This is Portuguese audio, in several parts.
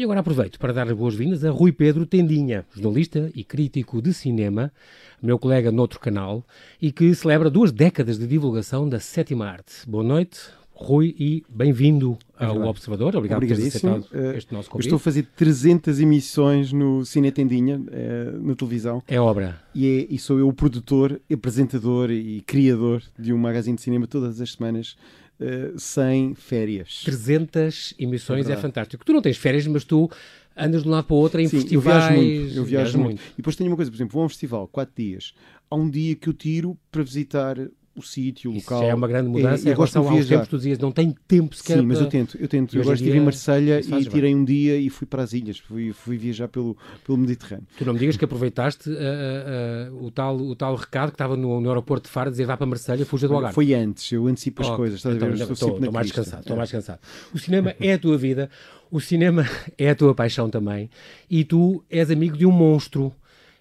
E agora aproveito para dar as boas-vindas a Rui Pedro Tendinha, jornalista e crítico de cinema, meu colega noutro canal, e que celebra duas décadas de divulgação da sétima arte. Boa noite, Rui, e bem-vindo ao Observador. Obrigado por teres aceitado uh, este nosso convite. estou a fazer 300 emissões no Cine Tendinha, uh, na televisão. É obra. E, é, e, sou eu o produtor, apresentador e criador de um magazine de cinema todas as semanas. Uh, sem férias. 300 emissões é, é, fantástico. Tu não tens férias, mas tu andas de um lado para o outro em Sim, festivais. Eu viajo muito. Eu viajo muito. muito. E depois tenho uma coisa, por exemplo, vou a um festival, quatro dias. Há um dia que eu tiro para visitar o sítio, o local. já é uma grande mudança é, em relação aos tempos tu dizias, não tem tempo sequer Sim, mas eu tento, eu tento. Eu agora estive em Marselha e tirei bem. um dia e fui para as ilhas, fui, fui viajar pelo, pelo Mediterrâneo. Tu não me digas que aproveitaste uh, uh, o, tal, o tal recado que estava no, no aeroporto de Faro, dizer vá para Marselha, fuja do Algarve. Foi antes, eu antecipo as oh, coisas, estás então, a ver? Estou, estou, estou mais descansado, estou mais cansado. O cinema é a tua vida, o cinema é a tua paixão também, e tu és amigo de um monstro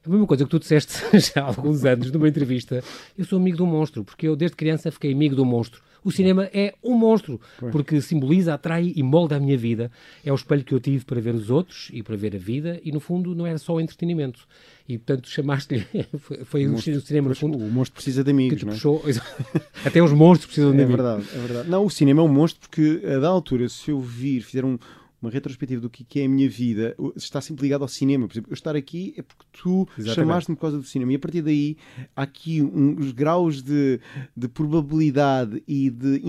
a mesma coisa que tu disseste já há alguns anos numa entrevista. Eu sou amigo do monstro, porque eu desde criança fiquei amigo do monstro. O cinema é um monstro, porque simboliza, atrai e molda a minha vida. É o espelho que eu tive para ver os outros e para ver a vida, e no fundo não era só o entretenimento. E portanto chamaste-lhe. Foi, o, monstro, o cinema, no fundo. O monstro precisa de amigos, não é? Puxou, Até os monstros precisam de é amigos. É verdade, é verdade. Não, o cinema é um monstro porque, a da altura, se eu vir, fizer um, uma retrospectiva do que é a minha vida, está sempre ligado ao cinema. Por exemplo, eu estar aqui é porque tu chamaste-me por causa do cinema. E a partir daí há aqui uns graus de, de probabilidade e de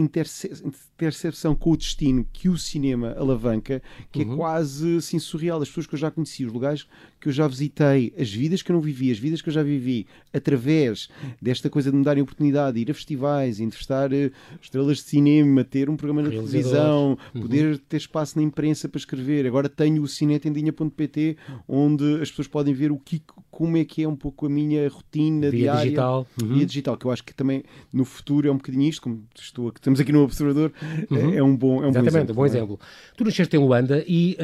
intercepção com o destino que o cinema alavanca, que é uhum. é quase assim, surreal. As pessoas que eu já conheci, os lugares que eu já visitei, as vidas que eu não vivi, as vidas que eu já vivi, através desta coisa de me darem oportunidade de ir a festivais, entrevistar uh, estrelas de cinema, ter um programa na televisão, uhum. poder ter espaço na imprensa para escrever. Agora tenho o cinetendinha.pt, onde as pessoas podem ver o que, como é que é um pouco a minha rotina Via diária. digital. Uhum. Via digital, que eu acho que também no futuro é um bocadinho isto, como estou, estamos aqui no Observador, uhum. é um bom, é um Exatamente, bom exemplo. bom exemplo. É? Tu nasceste em Luanda e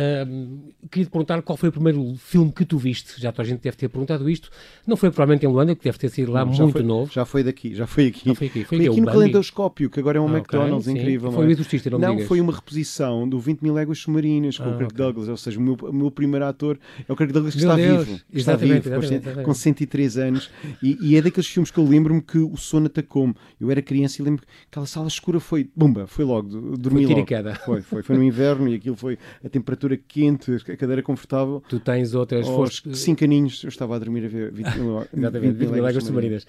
queria te perguntar qual foi o primeiro filme que tu viste. Já toda a gente deve ter perguntado isto. Não foi provavelmente em Luanda, que deve ter sido lá Não, muito foi, novo. Já foi daqui, já foi aqui. Não foi aqui, foi, foi aqui no Calendoscópio, que agora é um ah, McDonald's okay, incrível. Foi o Exorcista, não Não, digas. foi uma reposição do 20 mil léguas submarinas com ah, o Kirk okay. Douglas, ou seja, o meu, o meu primeiro ator é o Kirk Douglas que Meu está Deus, vivo. Está exatamente, vivo, exatamente, com 103 anos. E, e, é daqueles filmes que eu lembro-me que o sono atacou-me. Eu era criança e lembro que aquela sala escura foi, bumba, foi logo, dormi foi logo. Foi, foi, foi no inverno e aquilo foi a temperatura quente, a cadeira confortável. Tu tens outras... Aos 5 aninhos eu estava a dormir a ver 20 mil, Exatamente, 20 mil léguas submarinas.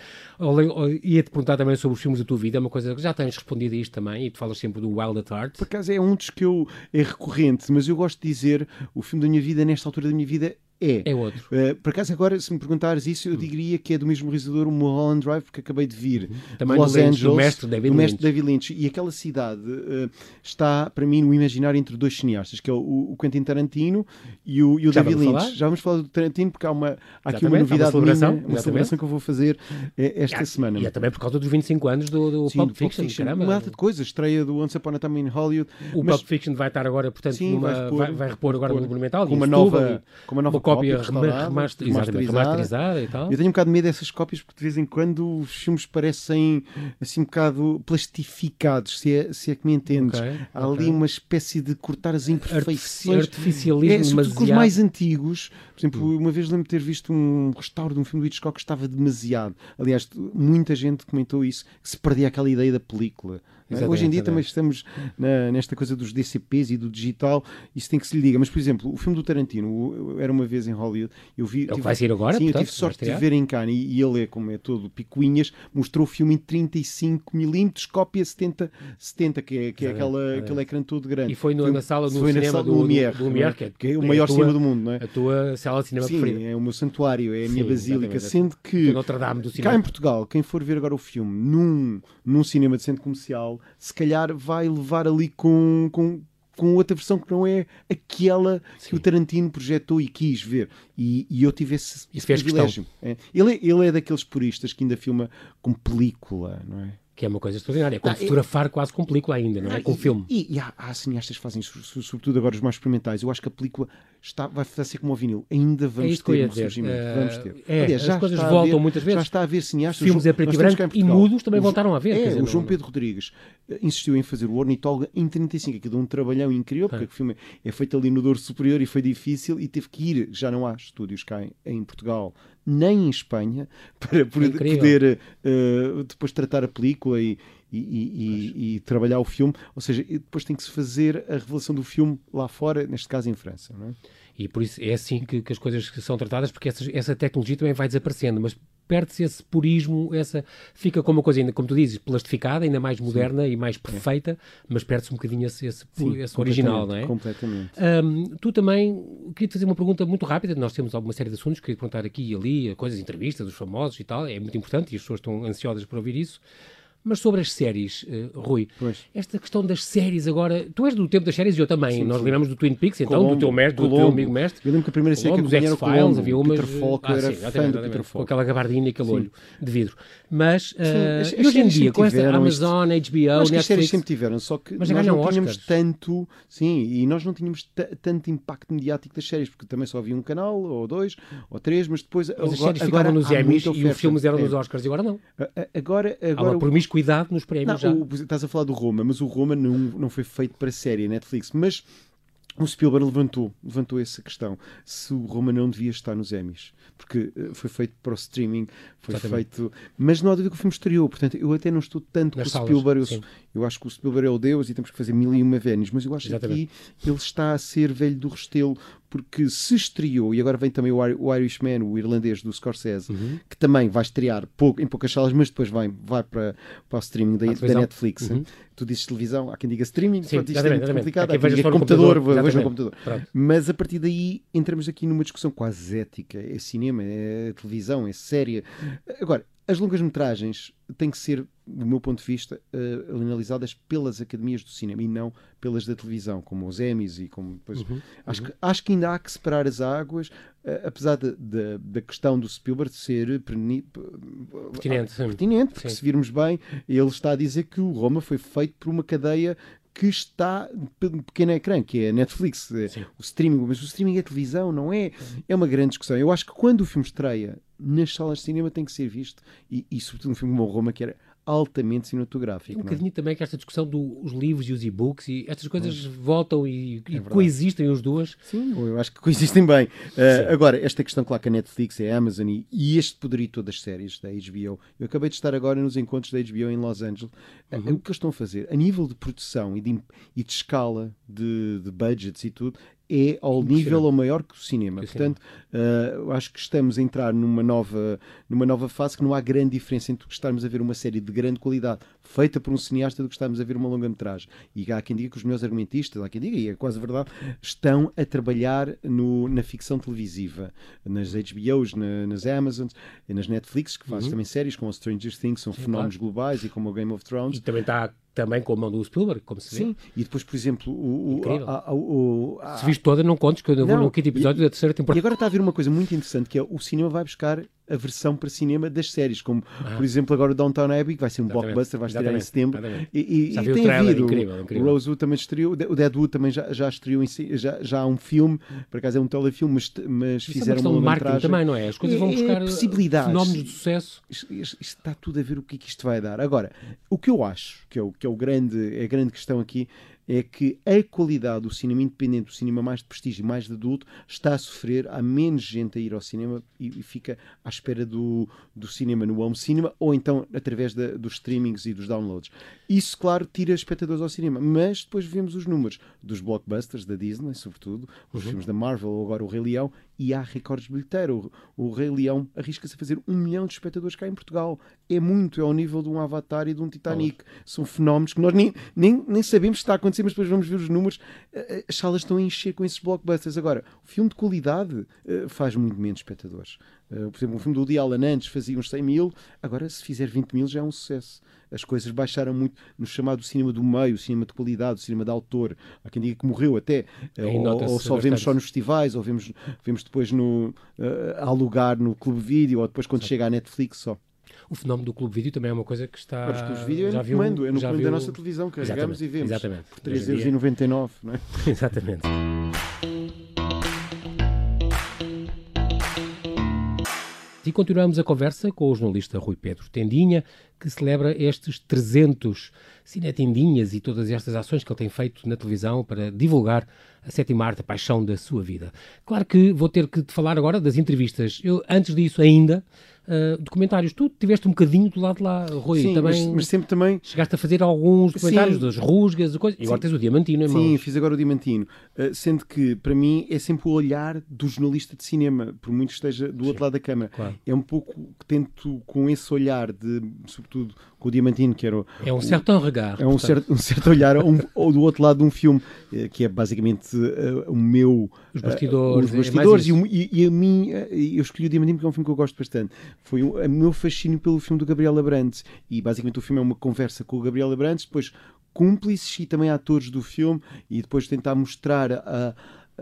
Ia-te perguntar também sobre os filmes da tua vida, é uma coisa que já tens respondido a isto também, e tu falas sempre do Wild at Heart. Por acaso é um dos que eu é recorrente, mas eu gosto de dizer o filme da minha vida, nesta altura da minha vida, é. É outro. Uh, por acaso, agora, se me perguntares isso, eu hum. diria que é do mesmo realizador, o Mulholland Drive, porque acabei de vir. Também Los Lynch, Angeles, do mestre David do Lynch. mestre David Lynch. E aquela cidade uh, está, para mim, no imaginário entre dois cineastas, que é o, o Quentin Tarantino e o, e o David Lynch. Falar? Já vamos falar do Tarantino, porque há, uma, há aqui uma novidade uma celebração, minha, uma celebração que eu vou fazer eh, esta e, semana. E é também por causa dos 25 anos do, do Sim, Pulp, Fiction, Fiction. caramba. Uma data de coisas, estreia do Once Upon a Time in Hollywood. O mas, Pulp Fiction vai estar agora, portanto, Sim, numa, vai, repor, vai, vai repor agora no Monumental. com uma, nova, com uma nova cópia, cópia remaster, remasterizada e tal. Eu tenho um bocado de medo dessas cópias porque de vez em quando os filmes parecem assim um bocado plastificados, se é, se é que me entendes. Okay, Há okay. ali uma espécie de cortar as imperfeições. Artificialismo é, com os mais antigos. Por exemplo, Hum. uma vez lembro de ter visto um restauro de um filme do Hitchcock que estava demasiado. Aliás, muita gente comentou isso, que se perdia aquela ideia da película. Exatamente, Hoje em dia exatamente. também estamos na- nesta coisa dos DCPs e do digital, isso tem que se lhe diga. Mas, por exemplo, o filme do Tarantino, Era Uma Vez em Hollywood, eu vi. É tive- vai sair agora, Sim, eu portanto, tive sorte de ver em Cannes e, e ele é, como é todo picuinhas, mostrou o filme em 35mm, cópia 70, 70 que é, que é aquela, exatamente. aquele ecrã todo grande. E foi no- Foi- na sala, no foi na cinema sala do, do Lumière, do, do Lumière, que é, que é o é maior a tua- cinema do mundo, não é? A tua sala de cinema Sim, preferida. é o meu santuário, é a minha Sim, basílica. Sendo Do que Notre Dame do cá cinema. em Portugal, quem for ver agora o filme num, num cinema de centro comercial, se calhar vai levar ali com, com, com outra versão que não é aquela que Sim. o Tarantino projetou e quis ver. E, e eu tive esse, esse privilégio. É. Ele, é, ele é daqueles puristas que ainda filma com película, não é? Que é uma coisa extraordinária. É como ah, fotografar é... quase com película ainda, não é? Ah, com e, filme. E, e há, há cineastas que fazem, sobretudo agora os mais experimentais. Eu acho que a película está, vai ser como o vinil. Ainda vamos é ter um ressurgimento. Uh, vamos ter. É, Aliás, já as coisas voltam muitas vezes. Já está a haver cineastas. Filmes a preto e branco e mudos também voltaram a ver. É, dizer, o João não, Pedro Rodrigues eh, insistiu em fazer o Ornitóloga em 35, que deu um trabalhão incrível, porque ah. o filme é feito ali no Douro Superior e foi difícil e teve que ir. Já não há estúdios cá em, em Portugal nem em Espanha para poder uh, depois tratar a película e, e, e, e, trabalhar o filme, ou seja, depois tem que se fazer a revelação do filme lá fora, neste caso em França. Não é? E por isso é assim que, que as coisas são tratadas, porque essa, essa tecnologia também vai desaparecendo, mas perde-se esse purismo, essa fica como uma coisa ainda, como tu dizes, plastificada, ainda mais moderna Sim. e mais perfeita, é. mas perde-se um bocadinho esse, esse, Sim, esse original, não é? Completamente. Um, tu também, queria te fazer uma pergunta muito rápida, nós temos alguma série de assuntos, queria te perguntar aqui e ali, coisas, entrevistas dos famosos e tal, é muito importante e as pessoas estão ansiosas por ouvir isso. Mas sobre as séries, uh, Rui, pois. esta questão das séries agora. Tu és do tempo das séries e eu também. Sim, Nós lembramos do Twin Peaks, então, Colombo, do teu mestre, Colombo. do teu amigo mestre. Eu lembro que a primeira série que eu era Colombo, havia. Peter Falk, ah, era sim, fã do Peter Falk. Com aquela gabardina e aquele olho de vidro. Mas, uh, as, e hoje em dia, com esta Amazon, este... HBO, Netflix... as séries sempre tiveram, só que mas nós não Oscars. tínhamos tanto... Sim, e nós não tínhamos tanto impacto mediático das séries, porque também só havia um canal, ou dois, ou três, mas depois... Mas as séries ficavam nos Emmys e os filmes eram nos Oscars, e agora não. Agora... Há uma promiscuidade nos prémios já. O, estás a falar do Roma, mas o Roma não, não foi feito para série, Netflix. Mas o Spielberg levantou, levantou essa questão. Se o Roma não devia estar nos Emmys. Porque eh, foi feito para o streaming, foi Exatamente. feito. Mas não há dúvida que o filme estreou. Portanto, eu até não estou tanto Nas com o Spielberg. Eu, eu, acho que o Spielberg é o Deus e temos que fazer mil e uma Vénis. Mas eu acho Exatamente. que ele está a ser velho do restelo porque se estreou, e agora vem também o, Irishman, o irlandês do Scorsese, uhum. que também vai estrear pouco, em poucas salas, mas depois vai, vai para, para o streaming da, da Netflix. Uhum. Tu dizes televisão, há quem diga streaming, Sim, pronto, isto é muito complicado, há, quem diga computador, computador vejo no computador. Pronto. Mas a partir daí entramos aqui numa discussão quase ética, é cinema, é televisão, é série. Agora, as longas-metragens têm que ser, do meu ponto de vista, uh, analisadas pelas academias do cinema e não pelas da televisão, como os Emmys e como depois. Uhum, acho, uhum. Que, acho que ainda há que separar as águas, uh, apesar de, de, da questão do Spielberg ser pertinente, pertinente porque sim. se virmos bem, ele está a dizer que o Roma foi feito por uma cadeia que está pequeno ecrã, que é a Netflix, Sim. o streaming, mas o streaming é televisão, não é? É uma grande discussão. Eu acho que quando o filme estreia nas salas de cinema tem que ser visto, e, e sobretudo um filme como Roma, que era altamente cinematográfico. Um é? bocadinho também que esta discussão dos livros e os e-books e estas coisas voltam e, e é coexistem os duas. Sim, eu acho que coexistem bem. Uh, agora, esta questão, claro que a Netflix, a Amazon e, e este poderio todas as séries da HBO. Eu acabei de estar agora nos encontros da HBO em Los Angeles. Uh, uhum. O que eles estão a fazer, a nível de produção e de, e de escala de, de budgets e tudo, é ao nível ou maior que o cinema. Portanto, uh, acho que estamos a entrar numa nova, numa nova fase que não há grande diferença entre estarmos a ver uma série de grande qualidade feita por um cineasta do que estarmos a ver uma longa-metragem. E há quem diga que os meus argumentistas, há quem diga, e é quase verdade, estão a trabalhar no, na ficção televisiva, nas HBOs, na, nas Amazons, nas Netflix, que faz uhum. também séries como Stranger Things, são Sim, fenómenos claro. globais e como o Game of Thrones. E também está também com a mão do Spielberg, como se vê. Sim, e depois, por exemplo, o. o, a, a, o a, se viste toda, não contes, que eu não, vou no quinto episódio e, da terceira temporada. E agora está a haver uma coisa muito interessante que é o cinema vai buscar a versão para cinema das séries, como ah. por exemplo agora o Downtown Abbey, que vai ser um Exatamente. blockbuster, vai estrear em setembro. E, e, e tem havido. Incrível, incrível. O Rosewood também estreou, o Deadwood também já, já estreou, em, já, já há um filme, por acaso é um telefilme, mas, mas Isso fizeram é uma, uma marketing também, não é? As coisas vão buscar é, possibilidades. fenómenos de sucesso. Isto, isto, está tudo a ver o que é que isto vai dar. Agora, o que eu acho que é o, que é o grande, a grande questão aqui é que a qualidade do cinema independente, do cinema mais de prestígio, mais de adulto, está a sofrer. Há menos gente a ir ao cinema e, e fica à espera do, do cinema no home cinema ou então através da, dos streamings e dos downloads. Isso, claro, tira espectadores ao cinema, mas depois vemos os números dos blockbusters da Disney, sobretudo, os uhum. filmes da Marvel ou agora o Rei Leão, e há recordes bilheteiros. O, o Rei Leão arrisca-se a fazer um milhão de espectadores cá em Portugal. É muito, é ao nível de um Avatar e de um Titanic. São fenómenos que nós nem, nem, nem sabemos se está a acontecer, mas depois vamos ver os números. Eh, eh, as salas estão a encher com esses blockbusters. Agora, o filme de qualidade uh, faz muito menos espectadores. Por exemplo, o filme do Woody Allen antes fazia uns 100 mil, agora se fizer 20 mil já é um sucesso as coisas baixaram muito no chamado cinema do meio, o cinema de qualidade, o cinema de autor. Há quem diga que morreu até, ou, ou, só vemos só nos festivais, ou vemos, vemos depois no, uh, alugar no Clube Vídeo, ou depois quando Sim. chega à Netflix só. O fenómeno do Clube Vídeo também é uma coisa que está. Mas o Clube Vídeo é no viu, comando, é no comando viu... da nossa televisão, carregamos e vemos. Exatamente. Por 3,99€, não é? Exatamente. E continuamos a conversa com o jornalista Rui Pedro Tendinha, que celebra estes 300 cinetendinhas e todas estas ações que ele tem feito na televisão para divulgar a sétima arte, a paixão da sua vida. Claro que vou ter que te falar agora das entrevistas. Eu, antes disso ainda, uh, documentários. Tu tiveste um bocadinho do lado de lá, Rui. Sim, também mas, mas, sempre também... Chegaste a fazer alguns documentários Sim. das rusgas e coisas. E agora tens o Diamantino em Sim, fiz agora o Diamantino. Uh, sendo que, para mim, é sempre o olhar do jornalista de cinema, por muito que esteja do Sim. outro lado da câmara. Claro. É um pouco que tento, com esse olhar de, sobretudo, com o Diamantino, que era... O, é um certo regard. É um certo, um certo olhar, um, ou do outro lado de um filme, eh, que é basicamente uh, o meu... Os bastidores. Uh, os bastidores. É e, e, a mim, eu escolhi o Diamantino porque é um filme que eu gosto bastante. Foi o meu fascínio pelo filme do Gabriel Abrantes. E basicamente o filme é uma conversa com o Gabriel Abrantes, depois cúmplices e também atores do filme, e depois tentar mostrar a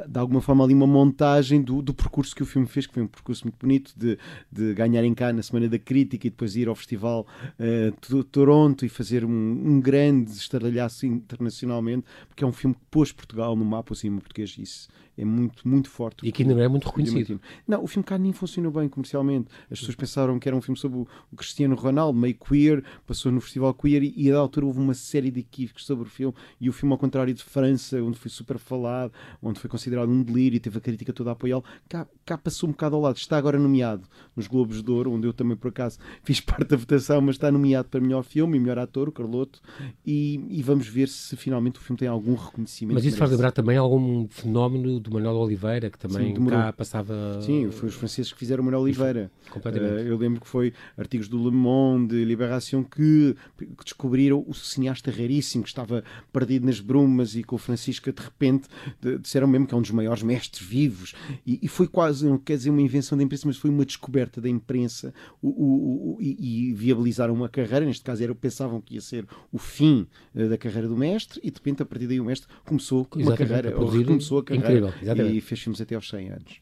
de alguma forma ali uma montagem do, do percurso que o filme fez, que foi um percurso muito bonito de, de ganhar em cá na Semana da Crítica e depois ir ao Festival uh, de Toronto e fazer um, um grande estardalhaço internacionalmente, porque é um filme que pôs Portugal no mapa cinema português. Isso é muito, muito forte. E que ainda não é muito reconhecido. Não, o filme cá nem funcionou bem comercialmente. As pessoas pensaram que era um filme sobre o, Cristiano Ronaldo, meio queer, passou no Festival Queer e, e a da altura houve uma série de equívocos sobre o filme. E o filme, ao contrário de França, onde foi super falado, onde foi considerado um delírio e teve a crítica toda a apoiá-lo, cá, cá passou um bocado ao lado. Está agora nomeado nos Globos de Ouro, onde eu também, por acaso, fiz parte da votação, mas está nomeado para melhor filme e melhor ator, o Carloto. E, e vamos ver se finalmente o filme tem algum reconhecimento. Mas isso faz lembrar também algum fenómeno do Manuel Oliveira, que também Sim, cá passava. Sim, foi os franceses que fizeram o Manuel Oliveira. Completamente. Uh, eu lembro que foi artigos do Le Monde, Libération, que, que, descobriram o cineasta raríssimo que estava perdido nas brumas e com o Francisco, de repente, de, disseram mesmo que é um dos maiores mestres vivos. E, e, foi quase, não quer dizer uma invenção da imprensa, mas foi uma descoberta da imprensa o, o, o, e, e, viabilizaram uma carreira. Neste caso, era, pensavam que ia ser o fim uh, da carreira do mestre, e de repente, a partir daí, o mestre começou uma Exatamente, carreira, ou recomeçou a carreira. Incrível, exatamente. E fez filmes até aos 100 anos.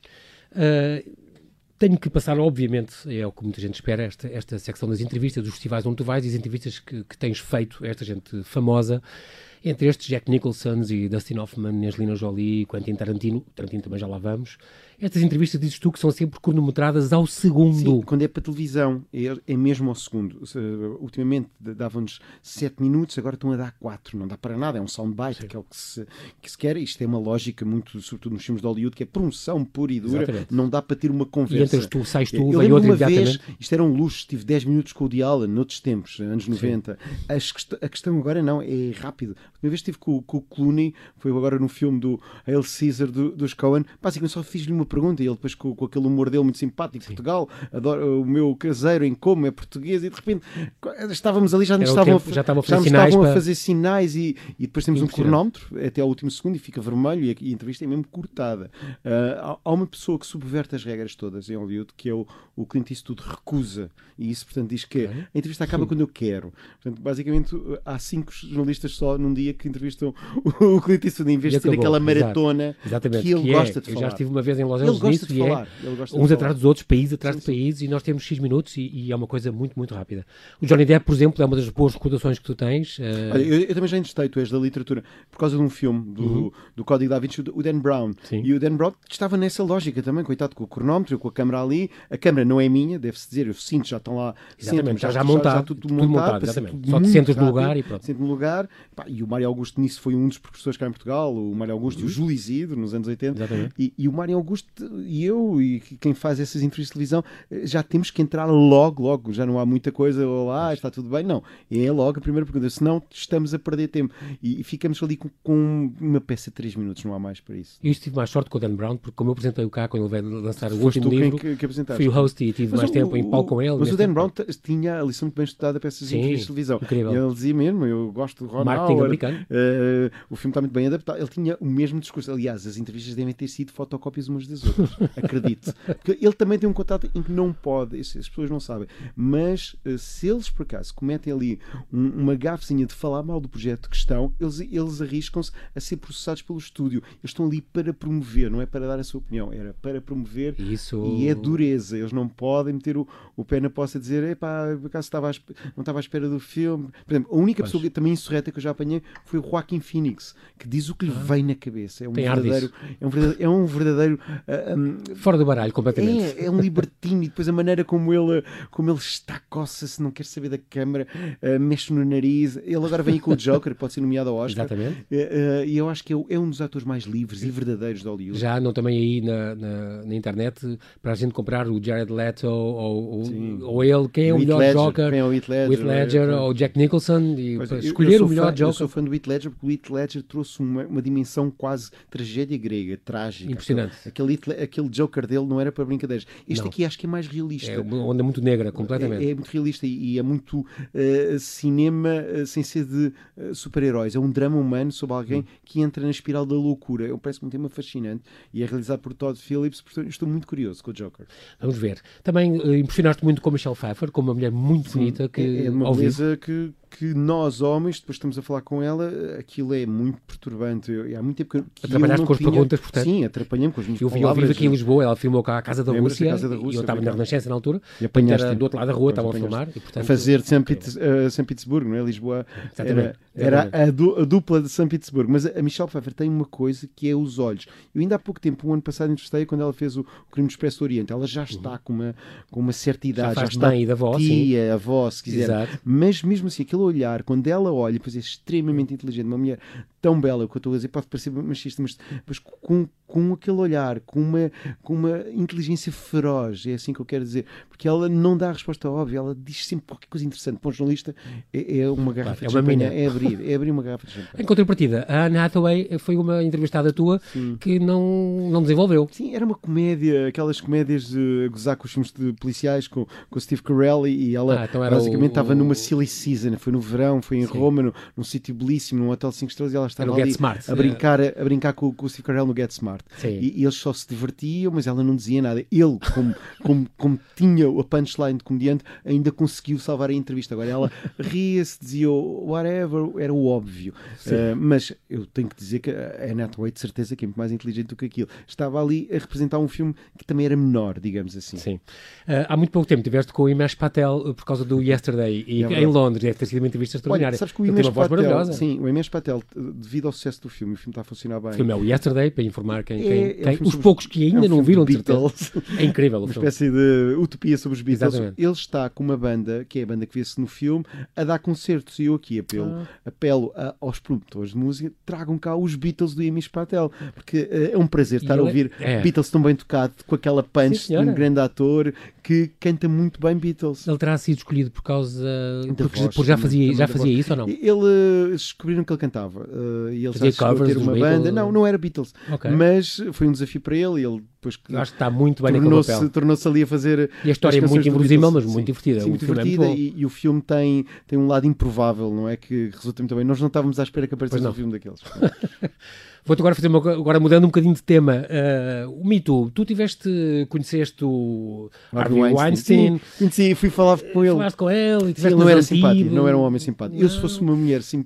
Uh, tenho que passar, obviamente, é o que muita gente espera, esta, esta secção das entrevistas, dos festivais onde tu vais e as entrevistas que, que tens feito a esta gente famosa. Entre estes, Jack Nicholson e Dustin Hoffman, Angelina Jolie, Quentin Tarantino, Tarantino também já lá vamos. Estas entrevistas, dizes tu, que são sempre cronometradas ao segundo. Sim, quando é para televisão, é, é mesmo ao segundo. ultimamente davam-nos 7 minutos, agora estão a dar 4. Não dá para nada, é um soundbite, Sim. que é o que se, que se quer. Isto é uma lógica muito, sobretudo nos filmes de Hollywood, que é promoção pura e dura. Exatamente. Não dá para ter uma conversa. E entras tu, sais tu, Eu vem outro uma vez, isto era um luxo, tive 10 minutos com o Woody Allen, noutros tempos, anos 90. A questão agora não, é rápido. Uma vez estive com, com o Clooney, foi agora no filme do Hail Caesar do, dos Cohen, basicamente só fiz-lhe uma pergunta e ele depois com, com aquele humor dele muito simpático, Sim. Portugal, adoro, o meu caseiro em como é português, e de repente estávamos ali, já nos estavam, tempo, já estavam, a, já estavam para... a fazer sinais e, e depois temos um cronómetro até ao último segundo e fica vermelho e a, e a entrevista é mesmo cortada. Uh, há uma pessoa que subverte as regras todas em Hollywood, que é o, o Clint Eastwood recusa, e isso portanto diz que a entrevista acaba quando eu quero. Portanto, basicamente há cinco jornalistas só num dia que entrevistam o, o Clint Eastwood, em vez de ter aquela maratona que ele que é, gosta de falar. Eu já estive uma vez em Los Angeles de é falar. É, uns atrás dos outros, país atrás sim, de sim. e nós temos X minutos e, e, é uma coisa muito, muito rápida. O Johnny Depp, por exemplo, é uma das boas recordações que tu tens. Uh... Olha, eu, eu, também já entrestei, tu és da literatura, por causa de um filme do, uhum. do Código da Vinci, o Dan Brown. Sim. E o Dan Brown estava nessa lógica também, coitado, com o cronómetro, com a câmera ali. A câmera não é minha, deve-se dizer, eu sinto, já estão lá. Exatamente, já, já, montado, já, já tudo, tudo montado. montado exatamente. Só te sentas no lugar e pronto. Sento no lugar. Pá, e o Mário Augusto nisso foi um dos professores cá em Portugal, o Mário Augusto uhum. e o Júlio Isidro, nos anos 80. E, e, o Mário Augusto e eu, e quem faz essas entrevistas de televisão, eh, já temos que entrar logo, logo. Já não há muita coisa, olá, está tudo bem. Não, é logo a primeira pergunta, senão estamos a perder tempo. E, e ficamos ali com, com, uma peça de 3 minutos, não há mais para isso. E eu tive mais sorte com o Dan Brown, porque como eu apresentei o cá quando ele veio lançar o último livro, que, que fui o host e tive mas mais o, tempo em palco com ele. Mas o Dan Brown tinha a lição muito bem estudada para essas entrevistas de televisão. Incrível. E ele dizia mesmo, eu gosto do Ron Marketing Howard, Uh, o filme está muito bem adaptado. Ele tinha o mesmo discurso. Aliás, as entrevistas devem ter sido fotocópias umas das outras. Acredite. Porque ele também tem um contato em que não pode, as pessoas não sabem. Mas eh, se eles por acaso cometem ali um, uma gafezinha de falar mal do projeto que estão, eles, eles arriscam-se a ser processados pelo estúdio. Eles estão ali para promover, não é para dar a sua opinião, era para promover Isso... e é dureza. Eles não podem meter o, o pé na poça e dizer, epá, por acaso estava não estava à espera do filme. Por exemplo, a única pois. pessoa que também insurreta que eu já apanhei foi o Joaquim Phoenix, que diz o que lhe ah. vem na cabeça. É um Tem verdadeiro. É um verdadeiro. É um verdadeiro uh, um, Fora do baralho, completamente. É, é um libertino e depois a maneira como ele, como ele está, coça-se, não quer saber da câmara, uh, mexe no nariz. Ele agora vem com o Joker, pode ser nomeado ao Oscar. Exatamente. Uh, e eu acho que é, é, um dos atores mais livres e verdadeiros de Hollywood. Já não também aí na, na, na internet para a gente comprar o Jared Leto ou, ou, ou ele, quem é o, o melhor Ledger, Joker? Quem é o Heath Ledger, Heath Ledger é, ou Jack Nicholson e escolher o melhor fã, Joker. Eu sou fã do Heath Ledger porque o Heath Ledger trouxe uma, uma dimensão quase tragédia grega, trágica. Impressionante. Aquele, aquele Joker dele não era para brincadeiras. Este não. aqui acho que é mais realista. É uma onda muito negra, completamente. É, é muito realista e, e, é muito uh, cinema uh, sem ser de uh, super-heróis. É um drama humano sobre alguém hum. que entra na espiral da loucura. Eu parece um tema fascinante e é realizado por Todd Phillips, portanto estou muito curioso com o Joker. Vamos ver. Também impressionaste muito com a Michelle Pfeiffer, com uma mulher muito Sim, bonita que é, é uma beleza que, que nós homens, depois estamos a falar com ela, aquilo é muito perturbante. Eu, há muito tempo que, que Atrapalhaste com as perguntas, portanto. Sim, atrapalhei-me com as minhas eu, palavras. Eu vivo aqui em Lisboa, ela filmou cá a Casa da, Rússia, casa da Rússia, e eu estava na Renascença na altura, e apanhaste do outro lado da rua, estavam a filmar. E, portanto, a fazer de São, uh, São Petersburgo, não é? Lisboa era, era a, du, a, dupla de São Petersburgo. Mas a Michelle Pfeiffer tem uma coisa que é os olhos. Eu ainda há pouco tempo, um ano passado, entrevistei quando ela fez o, o Crime do Expresso do Oriente. Ela já está uhum. com, uma, com uma certa idade, já, já está da avó, tia, sim. avó, se quiser. Exato. Mas mesmo assim, aquele olhar, quando ela olha, pois é extremamente inteligente, uma mulher tão bela, que eu estou a dizer, pode parecer machista, mas, mas com, com aquele olhar, com uma, com uma inteligência feroz, é assim que eu quero dizer, porque ela não dá a resposta óbvia, ela diz sempre qualquer coisa interessante. Para um jornalista, é, é uma garrafa claro, de é uma champanhe, é abrir, é abrir uma garrafa de champanhe. Em contrapartida, a Anne Hathaway foi uma entrevistada tua Sim. que não, não desenvolveu. Sim, era uma comédia, aquelas comédias de gozar com os filmes de policiais, com, com o Steve Carell, e ela ah, então basicamente o, estava numa silly season, foi no verão, foi em Sim. Roma, no, num sítio belíssimo, num hotel 5 estrelas, e ela estava ali Smart, a brincar, a brincar com, com o Steve Carell no Get Smart. E, e, eles só se divertiam, mas ela não dizia nada. Ele, como, como, como tinha a punchline de comediante, ainda conseguiu salvar a entrevista. Agora ela ria-se, dizia whatever, era o óbvio. Uh, mas eu tenho que dizer que a Anne Hathaway, de certeza, que é muito mais inteligente do que aquilo. Estava ali a representar um filme que também era menor, digamos assim. Sim. Uh, há muito pouco tempo tiveste com o Imesh Patel uh, por causa do Yesterday e é em Londres deve ter sido uma entrevista extraordinária. Olha, sabes que o Imesh Patel, sim, o Imesh Patel, devido ao sucesso do filme, o filme está a funcionar bem. O filme é o Yesterday, para informar quem, quem, é, quem é um os poucos que ainda é um não viram Beatles. É incrível o Uma filme. espécie de utopia sobre os Beatles. Exatamente. Ele está com uma banda, que é a banda que vê-se no filme, a dar concertos. E eu aqui apelo, ah. apelo a, aos produtores de música, tragam cá os Beatles do Amish Patel, porque uh, é um prazer estar a ouvir é. Beatles tão bem tocado, com aquela punch Sim, de um grande ator que canta muito bem Beatles. Ele terá sido escolhido por causa. Porque, voz, por já fazia, já fazia isso ou não? Ele uh, descobriram que ele cantava. Uh, e ele fazia covers ter uma banda. Não, não era Beatles. Okay. Mas foi um desafio para ele e ele depois Acho que está muito bem tornou-se, tornou-se ali a fazer. E a história é muito inverossímil, mas muito divertida. Sim, muito divertida é e, e, o filme tem, tem um lado improvável, não é? Que resulta muito bem. Nós não estávamos à espera que aparecesse um filme daqueles. Vou-te agora fazer uma, agora mudando um bocadinho de tema. Uh, o Me Too, tu tiveste, conheceste o Harvey Weinstein. Sim, conheci, fui falar com ele. Falaste com ele e sim, ele não era simpático, não era um homem simpático. Não. Eu, se fosse uma mulher sim,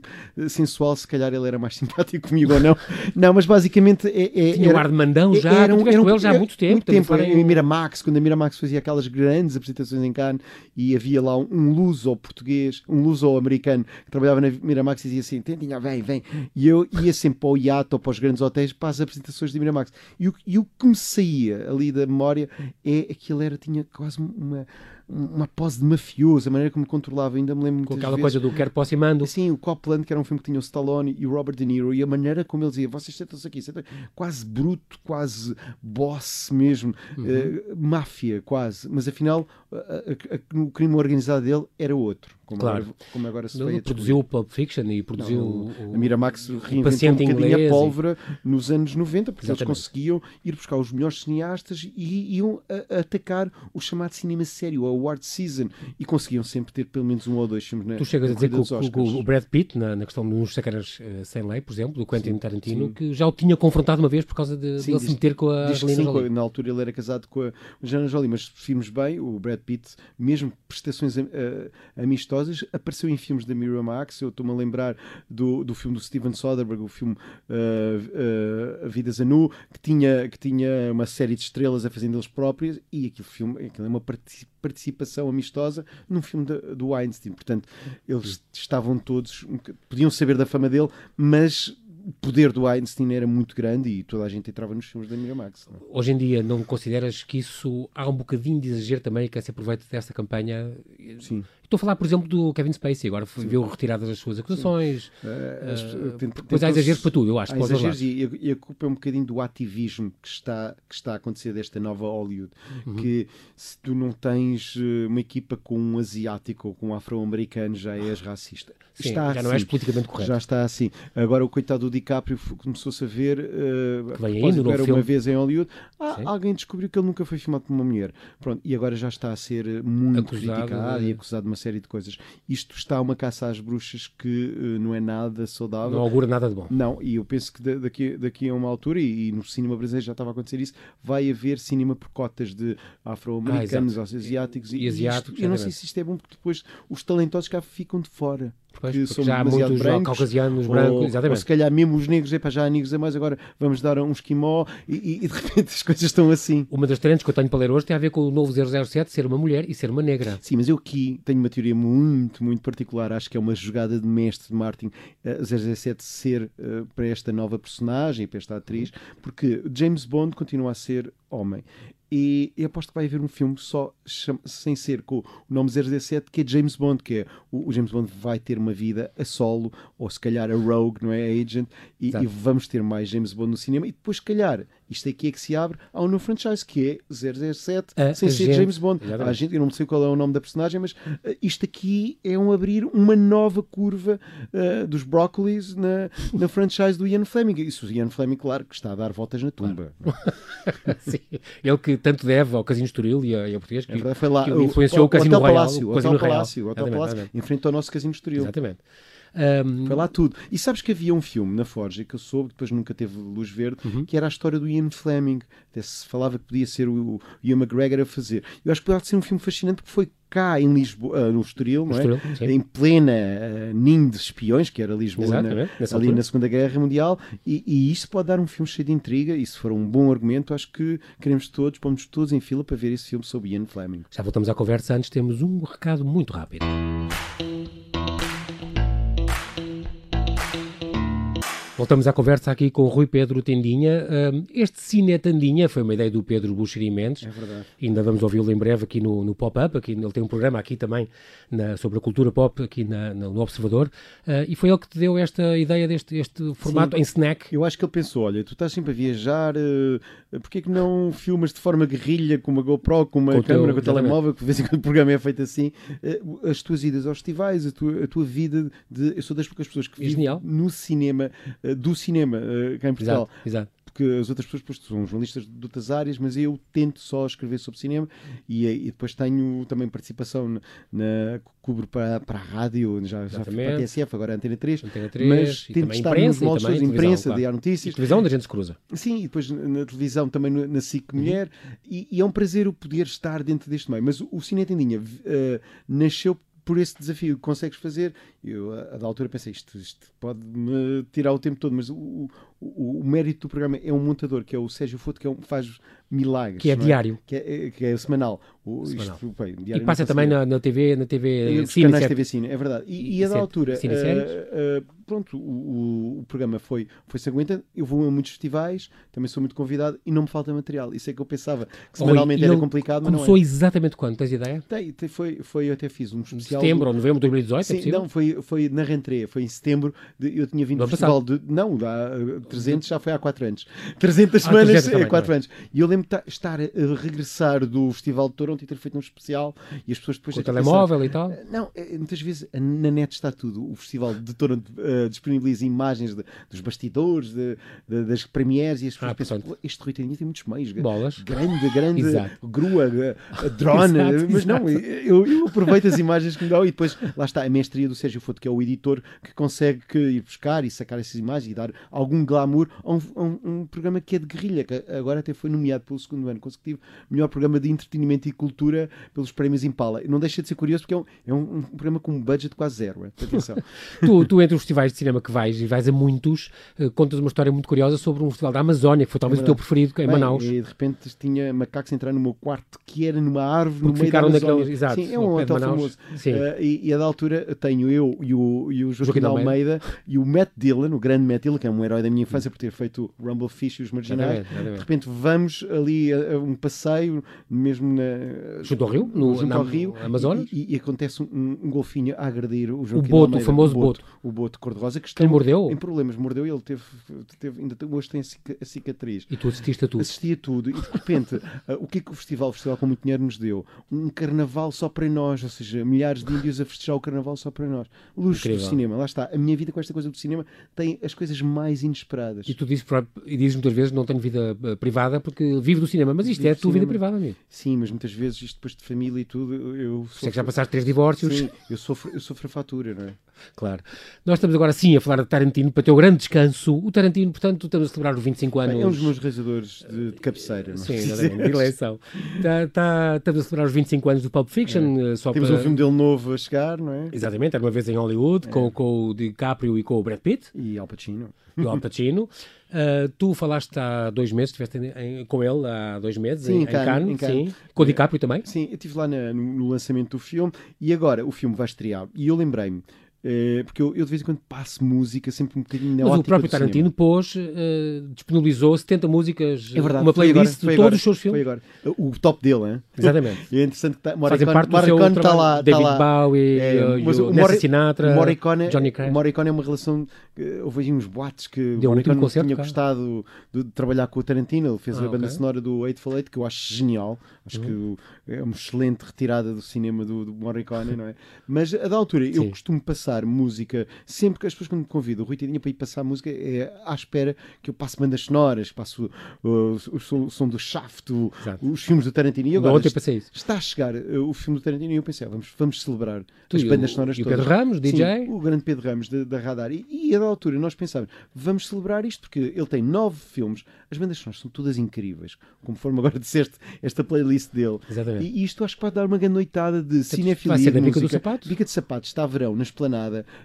sensual, se calhar ele era mais simpático comigo ou não. Não, mas basicamente. É, é, Tinha era, um ar de mandão já, era um, era um, com ele já há muito tempo. Muito tempo, em Miramax, quando a Miramax fazia aquelas grandes apresentações em Cannes e havia lá um, um luso português, um luso americano que trabalhava na Miramax e dizia assim: Tinha, vem, vem. E eu ia sempre para o iate para os grandes hotéis para as apresentações de Miramax. E o, e o que me saía ali da memória é que ele era, tinha quase uma uma pose de mafioso, a maneira como controlava, ainda me lembro Com aquela vezes. coisa do quero, posso e mando. Sim, o Copland, que era um filme que tinha o Stallone e o Robert De Niro, e a maneira como ele dizia, vocês sentam-se aqui, sentam quase bruto, quase boss mesmo, uhum. uh, máfia quase, mas afinal uh, uh, o crime organizado dele era outro. como, claro. agora, como agora se Ele produziu o Pulp Fiction e produziu não, o, a Miramax reinventou um bocadinho a pólvora e... nos anos 90, porque Exatamente. eles conseguiam ir buscar os melhores cineastas e iam a, a atacar o chamado cinema sério, a award season, e conseguiam sempre ter pelo menos um ou dois filmes na Tu chegas a dizer que o, o, Brad Pitt, na, na questão dos sacanas uh, sem lei, por exemplo, do Quentin sim, Tarantino, sim. que já o tinha confrontado uma vez por causa de, sim, de ele se meter com a Angelina Jolie. Na altura ele era casado com a Angelina Jolie, mas vimos bem, o Brad Pitt, mesmo prestações uh, amistosas, apareceu em filmes da Miramax. Eu estou-me a lembrar do, do filme do Steven Soderbergh, o filme uh, uh, A Vida Zanu, que tinha, que tinha uma série de estrelas a fazer deles próprias, e aquele filme aquilo é uma participação amistosa num filme de, do Einstein. Portanto, eles estavam todos, podiam saber da fama dele, mas o poder do Einstein era muito grande e toda a gente entrava nos filmes da Miramax. Não? É? Hoje em dia, não consideras que isso há um bocadinho de exagero também que se aproveita desta campanha? Sim. Estou a falar, por exemplo, do Kevin Spacey, agora viu retiradas as suas acusações. Uh, uh, há exageros para tudo, eu acho. Há exageros e, a culpa é um bocadinho do ativismo que está, que está a acontecer desta nova Hollywood. Uhum. Que se tu não tens eh, uma equipa com um asiático ou com um afro-americano, já és racista. Sim, está já assim. não és politicamente correto. Já está assim. Agora o coitado do DiCaprio começou-se a ver, uh, que vem no uma filme. vez em Hollywood, ah, alguém descobriu que ele nunca foi filmado por uma mulher. Pronto, e agora já está a ser muito acusado, criticado e acusado de uma série de coisas. Isto está uma caça às bruxas que uh, não é nada saudável. Não augura nada de bom. Não, e eu penso que daqui, daqui a uma altura, e, e no cinema brasileiro já estava a acontecer isso, vai haver cinema por cotas de afro-americanos, ah, asiáticos e, e asiáticos. Isto, eu não sei se isto é bom porque depois os talentosos cá ficam de fora. Pois, que são já há muitos brancos, caucasianos, brancos, ou, exatamente. Ou se calhar mesmo os negros, epá, já há negros a mais, agora vamos dar um esquimó e, e, de repente as coisas estão assim. Uma das trends que eu tenho para ler hoje tem a ver com o novo 007 ser uma mulher e ser uma negra. Sim, mas eu aqui tenho uma teoria muito, muito particular, acho que é uma jogada de mestre de Martin, uh, 007 ser uh, para esta nova personagem, para esta atriz, porque James Bond continua a ser homem. E, e aposto que vai haver um filme só sem ser com o nome 017, que é James Bond, que é o, o, James Bond vai ter uma vida a solo, ou se calhar a Rogue, não é? A Agent, e, e, vamos ter mais James Bond no cinema, e depois, se calhar, isto aqui é que se abre a um novo franchise, que é 007, a sem ser James Bond. A gente, eu não sei qual é o nome da personagem, mas uh, isto aqui é um abrir uma nova curva uh, dos Broccolis na, na franchise do Ian Fleming. Isso o Ian Fleming, claro, que está a dar voltas na tumba. Sim. Ele que tanto deve ao Casino Estoril e a, e a Português, que, é foi lá, que influenciou o, o, o Casino Royal. Palácio, o Casino Palácio, Royal. O Hotel Palácio, enfrentou o nosso Casino Estoril. Exatamente. Um... Foi lá tudo. E sabes que havia um filme na Forja que eu soube, depois nunca teve luz verde, uhum. que era a história do Ian Fleming. Até se falava que podia ser o, Ian McGregor a fazer. Eu acho que pode ser um filme fascinante porque foi cá em Lisboa, uh, no Estoril, não é? em plena uh, ninho de espiões, que era Lisboa na, ali altura. na Segunda Guerra Mundial, e, e isso pode dar um filme cheio de intriga, e se for um bom argumento, acho que queremos todos, pomos todos em fila para ver esse filme sobre Ian Fleming. Já voltamos à conversa, antes temos um recado muito rápido. Voltamos à conversa aqui com o Rui Pedro Tendinha. Este Cine Tendinha foi uma ideia do Pedro Buxeri Mendes. É verdade. Ainda vamos ouvi-lo em breve aqui no, no Pop-Up. Ele tem um programa aqui também na, sobre a cultura pop aqui na, no Observador. Uh, e foi ele que te deu esta ideia deste este formato Sim. em snack. Eu acho que ele pensou, olha, tu estás sempre a viajar, uh, porquê que não filmas de forma guerrilha com uma GoPro, com uma com câmera, com o telemóvel, que de vez em quando o programa é feito assim. Uh, as tuas idas aos festivais, a tua, a tua vida de... Eu sou das poucas pessoas que vivem no cinema eh, do cinema uh, cá em Portugal. Exato, exato porque as outras pessoas depois, são jornalistas de outras áreas, mas eu tento só escrever sobre cinema e, e depois tenho também participação na, na cubro para, para a rádio, já, já fui para a TSF, agora a Antena 3, Antena 3 mas tento estar imprensa, nos modos de imprensa, claro. de notícias. E televisão onde a gente se cruza. Sim, e depois na televisão também na SIC uhum. Mulher, uhum. e, e, é um prazer o poder estar dentro deste meio. Mas o, o Cine Tendinha uh, nasceu por esse desafio que consegues fazer. Eu, a, a da altura, pensei, isto, isto pode-me tirar o tempo todo, mas o, o, o, mérito do programa é um montador, que é o Sérgio Foto, que é um, faz milagres. Que é, é? diário. Que é, que é semanal. O, semanal. Isto, bem, diário e passa também na, na, TV, na TV Cine. canais TV Cine, é verdade. E, e a da altura, uh, uh, pronto, o, o, programa foi, foi-se aguentando. Eu vou a muitos festivais, também sou muito convidado e não me falta material. Isso é que eu pensava que semanalmente Oi, era complicado, mas não é. Começou exatamente quando? Tens ideia? Tem, tem, foi, foi, eu até fiz um especial. Setembro do... ou novembro de 2018? É Sim, é não, foi, foi na rentrée, foi em setembro. De, eu tinha vindo do festival de. Não, da, 300 já foi há 4 anos. 300 ah, semanas 300 é 4 anos. E eu lembro de estar a regressar do Festival de Toronto e ter feito um especial e as pessoas depois. Com o telemóvel e tal? Não, muitas vezes na net está tudo. O Festival de Toronto uh, disponibiliza imagens de, dos bastidores, de, de, das premieres e as pessoas ah, pensam: este Rui tem muitos meios. Bolas. Grande, grande, grua, drone. Exato, mas não, eu, eu, aproveito as imagens que me dão e depois lá está a mestria do Sérgio Foto, que é o editor que consegue que ir buscar e sacar essas imagens e dar algum glamour a um, a um, um programa que é de guerrilha, que agora até foi nomeado pelo segundo ano consecutivo melhor programa de entretenimento e cultura pelos prémios Impala. Não deixa de ser curioso porque é um, é um, um programa com um budget quase zero. É? Atenção. tu, tu, entre os festivais de cinema que vais, e vais a muitos, uh, contas uma história muito curiosa sobre um festival da Amazónia, que foi talvez é o teu preferido, em Bem, Manaus. E de repente tinha macacos entrar no meu quarto, que era numa árvore, Porque no meio da Amazónia. Exato, Sim, é um hotel famoso. Uh, e, e, a da altura tenho eu e o, e o Joaquim, Joaquim Almeida, Almeida e o Matt Dillon, o grande Matt Dillon, que é um herói da minha infância por ter feito Rumble Fish e os Marginais. De repente vamos ali a, a um passeio, mesmo na, junto ao rio, no, junto na, ao rio, Amazônia. E, e, acontece um, um, golfinho a agredir o Joaquim O boto, Almeida, o famoso o boto, O boto cor-de-rosa que está ele mordeu? em problemas. Mordeu e ele teve, teve ainda hoje tem a cicatriz. E tu assististe a tudo? Assisti a tudo. E de repente, uh, o que é que o festival, o festival com muito dinheiro nos deu? Um carnaval só para nós, ou seja, milhares de índios a festejar o carnaval só para nós. Luxo do cinema, lá está. A minha vida com esta coisa do cinema tem as coisas mais inesperadas. E tu dizes, e dizes muitas vezes não tenho vida uh, privada porque vivo do cinema, mas isto vivo é a tua vida privada amigo. Sim, mas muitas vezes isto depois de família e tudo, eu sofro... Sei que já passaste três divórcios. Sim, eu sofro, eu sofro a fatura, não é? Claro. Nós estamos agora sim a falar de Tarantino para ter o grande descanso. O Tarantino, portanto, estamos a celebrar os 25 anos. É um dos meus realizadores de, de cabeceira, não Sim, exatamente, de eleição. Tá, tá, estamos a celebrar os 25 anos do Pulp Fiction. É. Só Temos para... um filme dele novo a chegar, não é? Exatamente, era uma vez em Hollywood, é. com, com o DiCaprio e com o Brad Pitt. E Al Pacino. E Al Pacino. Uh, tu falaste há dois meses, estiveste com ele há dois meses, sim, em, em Cannes, em Cannes. Sim. com o DiCaprio também? Sim, eu estive lá na, no, no lançamento do filme e agora o filme vai estrear. E eu lembrei-me, Uh, porque eu, eu, de vez em quando passo música sempre um bocadinho na Mas o próprio Tarantino pôs, uh, disponibilizou 70 músicas, é verdade, uma playlist agora, de todos os seus filmes. Agora. O top dele, hein? Exatamente. é interessante que tá, Morricone, parte Morricone está lá, David tá lá. Bowie, é, mas o, o Mori, Sinatra, Morricone, Johnny Cash. Morricone é uma relação, houve aí uns boatos que Deu Morricone um concerto, tinha cara. gostado de, de, trabalhar com o Tarantino, ele fez ah, a banda okay. sonora do Eightful Eight, que eu acho genial, acho uhum. que é uma excelente retirada do cinema do, do Morricone, não é? Mas a da altura, Sim. eu costumo passar música sempre que as pessoas quando me convidam, o Rui Tidinha, para ir passar música, é à espera que eu passe bandas sonoras, passo uh, o, o, som do Shaft, o, os filmes do Tarantino. E agora está, está a chegar uh, o filme do Tarantino e eu pensei, ah, vamos, vamos celebrar tu, as bandas sonoras e todas. o Pedro Ramos, DJ? Sim, o grande Pedro Ramos da, da Radar. E, e a da altura nós pensávamos, vamos celebrar isto porque ele tem nove filmes, as bandas sonoras são todas incríveis, conforme agora disseste esta playlist dele. Exatamente. E, isto acho que pode dar uma grande noitada de cinefilia. Vai ser da Bica do Sapato? Bica de Sapato está verão na esplanada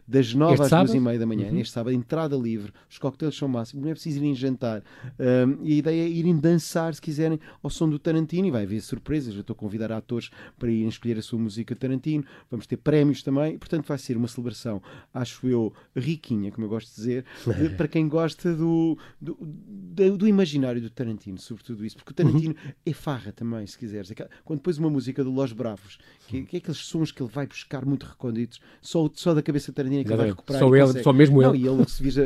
das 9 este às sábado? duas e meia da manhã, uhum. neste sábado, entrada livre, os coquetéis são máximos, não é preciso irem jantar. Um, e a ideia é irem dançar, se quiserem, ao som do Tarantino, e vai haver surpresas. Eu estou a convidar atores para irem escolher a sua música Tarantino, vamos ter prémios também, portanto vai ser uma celebração, acho eu, riquinha, como eu gosto de dizer, para quem gosta do, do, do, do, imaginário do Tarantino, sobretudo isso, porque o Tarantino uhum. é farra também, se quiseres. Quando depois uma música do Los Bravos, que, que é aqueles sons que ele vai buscar muito recônditos, só, só da cabeça Tarantino que ele vai recuperar. Só ele, só mesmo não, ele. E ele, se vês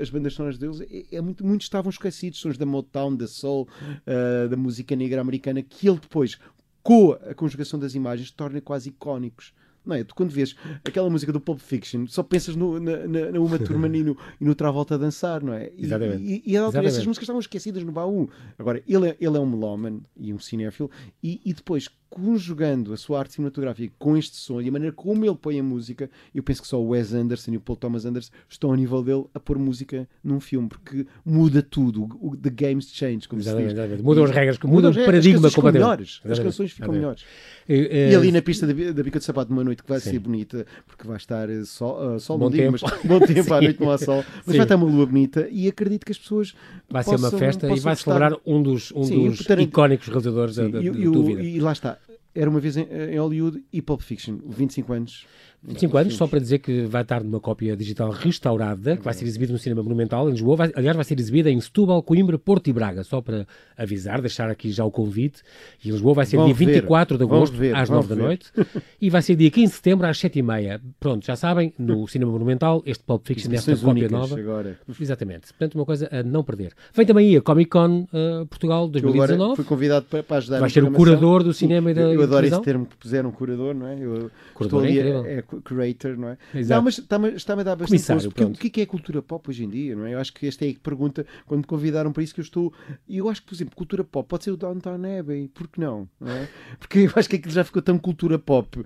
as bandas sonoras deles, é, é muito, muitos estavam esquecidos, sons da Motown, da Soul, uh, da música negra americana, que ele depois, com a conjugação das imagens, torna quase icónicos. Não é? Tu quando vês aquela música do Pulp Fiction, só pensas no, na, na, na Uma Thurman e no, e no Travolta a dançar, não é? E, Exatamente. E, e, e essas músicas estavam esquecidas no baú. Agora, ele é, ele é um melómano e um cinéfilo, e, e depois conjugando a sua arte cinematográfica com este som e a maneira como ele põe a música, eu penso que só o Wes Anderson e o Paul Thomas Anderson estão ao nível dele a pôr música num filme, porque muda tudo. O, the games change, como exatamente, se diz. Mudam as regras, mudam o paradigma completamente. As canções ficam melhores. E, e, ali na pista da, da Bica de Sapato, numa noite que vai sim. ser bonita, porque vai estar eh, sol, uh, sol bom tempo. mas bom tempo, à noite não há sol, mas sim. vai estar uma lua bonita e acredito que as pessoas. Vai possam, ser uma festa e vai celebrar um dos, um sim, dos icónicos realizadores da, da, da tua vida. E lá está Era uma vez em, em Hollywood e Pulp Fiction, 25 anos. 25 anos, só para dizer que vai estar numa cópia digital restaurada, que vai ser exibida no Cinema Monumental em Lisboa. Vai, aliás, vai ser exibida em Setúbal, Coimbra, Porto e Braga, só para avisar, deixar aqui já o convite. E em Lisboa vai ser Vão dia ver, 24 de agosto, ver, às vão 9 da ver. noite. E vai ser dia 15 de setembro, às 7h30. Pronto, já sabem, no Cinema Monumental, este Pulp Fiction, esta cópia nova. agora. Exatamente. Portanto, uma coisa a não perder. Vem também aí a Comic Con eh, Portugal Eu agora 2019. fui convidado para, para ajudar Vai ser o curador do cinema e da eu, eu adoro televisão. esse termo que puseram, curador, não é? Eu Curador é ali, é, curator, não é? Exato. Não, mas está-me está a dar bastante Comissário, porque pronto. o que é é cultura pop hoje em dia, não é? Eu acho que esta é a pergunta, quando me convidaram para isso que eu estou... E eu acho que, por exemplo, cultura pop pode ser o Downtown Abbey, por que não? não é? Porque eu acho que aquilo já ficou tão cultura pop,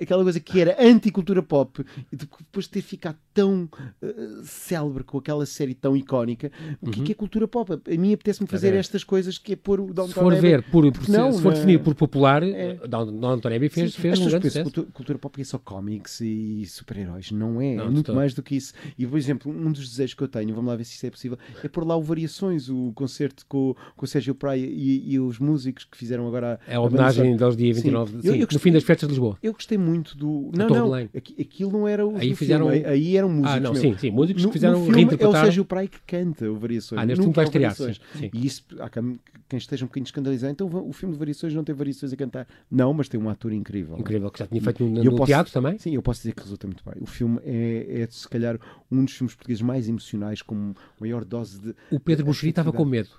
aquela coisa que era anti-cultura pop, e depois de ter ficado tão eh, célebre com aquela série tão icónica, o que é que é cultura pop? A mim apetece-me fazer ver. estas coisas que é pôr o Downtown Se for Abbey ver, por, por- Porque não, se for não é? definir por popular, É. Down- Downton Abbey fez, Sim, fez um grande sucesso. cultura, cultura pop é só cómics e super-heróis. Não é. Não, é muito todo. mais do que isso. E, por exemplo, um dos desejos que eu tenho, vamos lá ver se isso é possível, é pôr lá o Variações, o concerto com, com o Sérgio Praia e, e os músicos que fizeram agora É a homenagem sonora. deles dia Sim. 29, Eu- sim, eu no gostei- fim das festas de Lisboa. Eu gostei muito do. Não, Tom não. Aquilo não era o. Aí fizeram- filme, aí, eram músicos. Ah, não, sim, sim, músicos No- que fizeram no filme é o. Sérgio Praia que canta o Variações. Ah, neste filme vai é estrear, sim, sim. E isso, há quem, quem esteja um bocadinho escandalizado. Então o filme de Variações não tem Variações a cantar. Não, mas tem um ator incrível. Incrível, que já tinha feito no, E eu no posso- teatro também. Sim, eu posso dizer que resulta muito bem. O filme é, é, se calhar, um dos filmes portugueses mais emocionais, com maior dose de. O Pedro Buxeri estava com medo.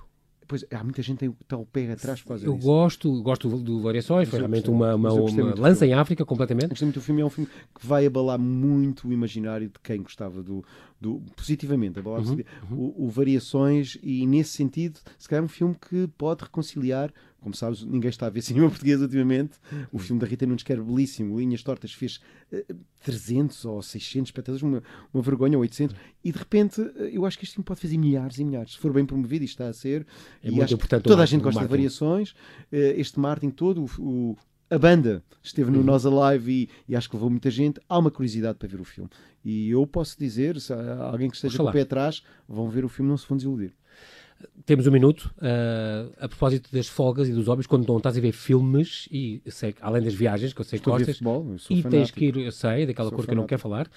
Pois, há muita gente que está o pé atrás por causa Eu disso. gosto, gosto do Variações, foi realmente uma, uma, uma lança em África completamente. Gostei muito do filme, é um filme que vai abalar muito o imaginário de quem gostava do. Do positivamente, abalar Uhum, positivamente. O, o Variações, e nesse sentido, se calhar é um filme que pode reconciliar. Como sabes, ninguém está a ver cinema português ultimamente. O filme da Rita Nunes, que era belíssimo, Linhas Tortas, fez eh, 300 ou 600 espectadores, uma, uma vergonha, ou 800. E de repente, eh, eu acho que este filme pode fazer milhares e milhares. Se for bem promovido, isto está a ser. É e muito importante toda a gente gosta de variações. Eh, Este Martin todo, o, o- a banda esteve Uhum. no Nós Alive e, e acho que levou muita gente. Há uma curiosidade para ver o filme. E eu posso dizer, se alguém que esteja com Oxalá. o pé atrás, vão ver o filme, não se vão desiludir. Temos um minuto ah, a propósito das folgas e dos hobbies, quando não estás a ver filmes, e sei além das viagens, que eu sei que gostas, futebol, eu sou e tens fanático. que ir, eu sei, daquela Sou cor que eu não fanático. quero falar,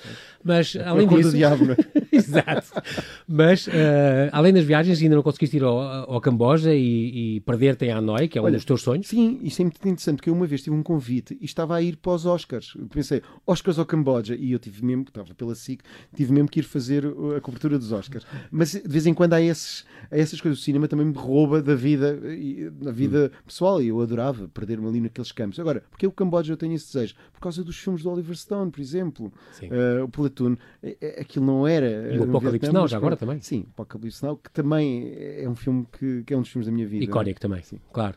mas A além disso. do diabo, não é? Exato. Mas, eh, além das viagens, ainda não conseguiste ir ao, ao Camboja e, e perder-te em Hanoi, que é um Olha, dos teus sonhos. Sim, isso é muito interessante, porque eu uma vez tive um convite e estava a ir para os Oscars. Eu pensei, Oscars ao Camboja, e eu tive mesmo, estava pela SIC, tive mesmo que ir fazer uh, a cobertura dos Oscars. Mas de vez em quando há, esses, há essas coisas. O cinema também me rouba da vida, da vida pessoal, e eu adorava perder-me ali naqueles campos. Agora, porque o Camboja eu tenho esse desejo? Por causa dos filmes do Oliver Stone, por exemplo. Uh, o Platoon, aquilo não era. E o Apocalipse Now, já agora também. Sim, Apocalipse Now, que também é um filme que, que é um dos filmes da minha vida. Icónico também, claro.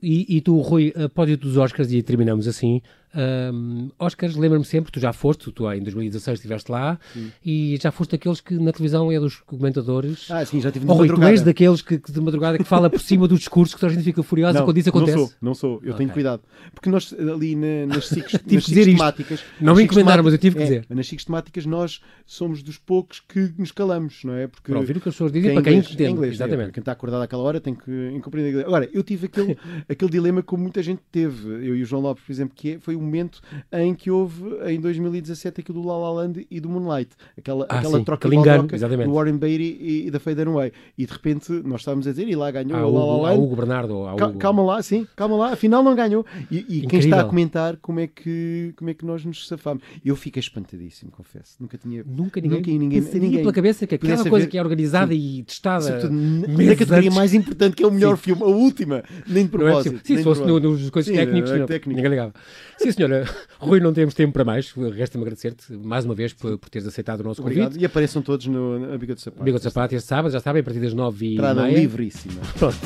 E, e tu, Rui, a pódio dos Oscars, e terminamos assim. Ahm, Oscars, lembra-me sempre, tu já foste, tu em 2016 estiveste lá, e já foste daqueles que na televisão é dos comentadores. Ah, sim, já tive Oh, Rui, tu madrugada. és daqueles que, que de madrugada que fala por cima do discurso que toda a gente fica furiosa quando isso acontece. Não sou, não sou. Eu tenho Ok. cuidado. Porque nós ali na- nas SICs, que temáticas... Não me encomendaram, mas eu tive que temáticas- dizer. é, Nas SICs temáticas nós somos dos poucos que nos calamos, não é? Porque Para ouvir o que as pessoas dizem, é para quem entende. é inglês, é, Exatamente. quem está acordado àquela hora tem que compreender. Agora, eu tive aquele, aquele dilema como muita gente teve. Eu e o João Lopes, por exemplo, que é- foi o momento em que houve, em 2017, aquilo do La La Land e do Moonlight. Aquela, Ah, aquela sim, troca de engano, do Warren Beatty e, e da Faye Dunaway. E de repente nós estávamos a dizer, e lá ganhou Há o La La há Land. Hugo Bernardo, Cal- Hugo. Calma lá, sim, calma lá, afinal não ganhou. E, e quem está a comentar como é que, como é que nós nos safamos? Eu fiquei espantadíssimo, confesso. Nunca tinha. Nunca ninguém, Nunca ninguém, ninguém pela cabeça que aquela coisa haver- que é organizada e testada na- categoria antes, mais importante, que é o melhor Sim. filme, a última, nem de é propósito. possível. Sim, se fosse nos coisas Sim, técnicos, é técnico. ninguém ligava. Sim, senhora. Rui, não temos tempo para mais. Resta-me agradecer-te mais uma vez por, por teres aceitado o nosso Obrigado. convite. E apareçam todos no, na Biga de Sapato. Amigo de Sapato, este sábado, já sabem, a partir das nove e Entrada meia. livríssima. Pronto.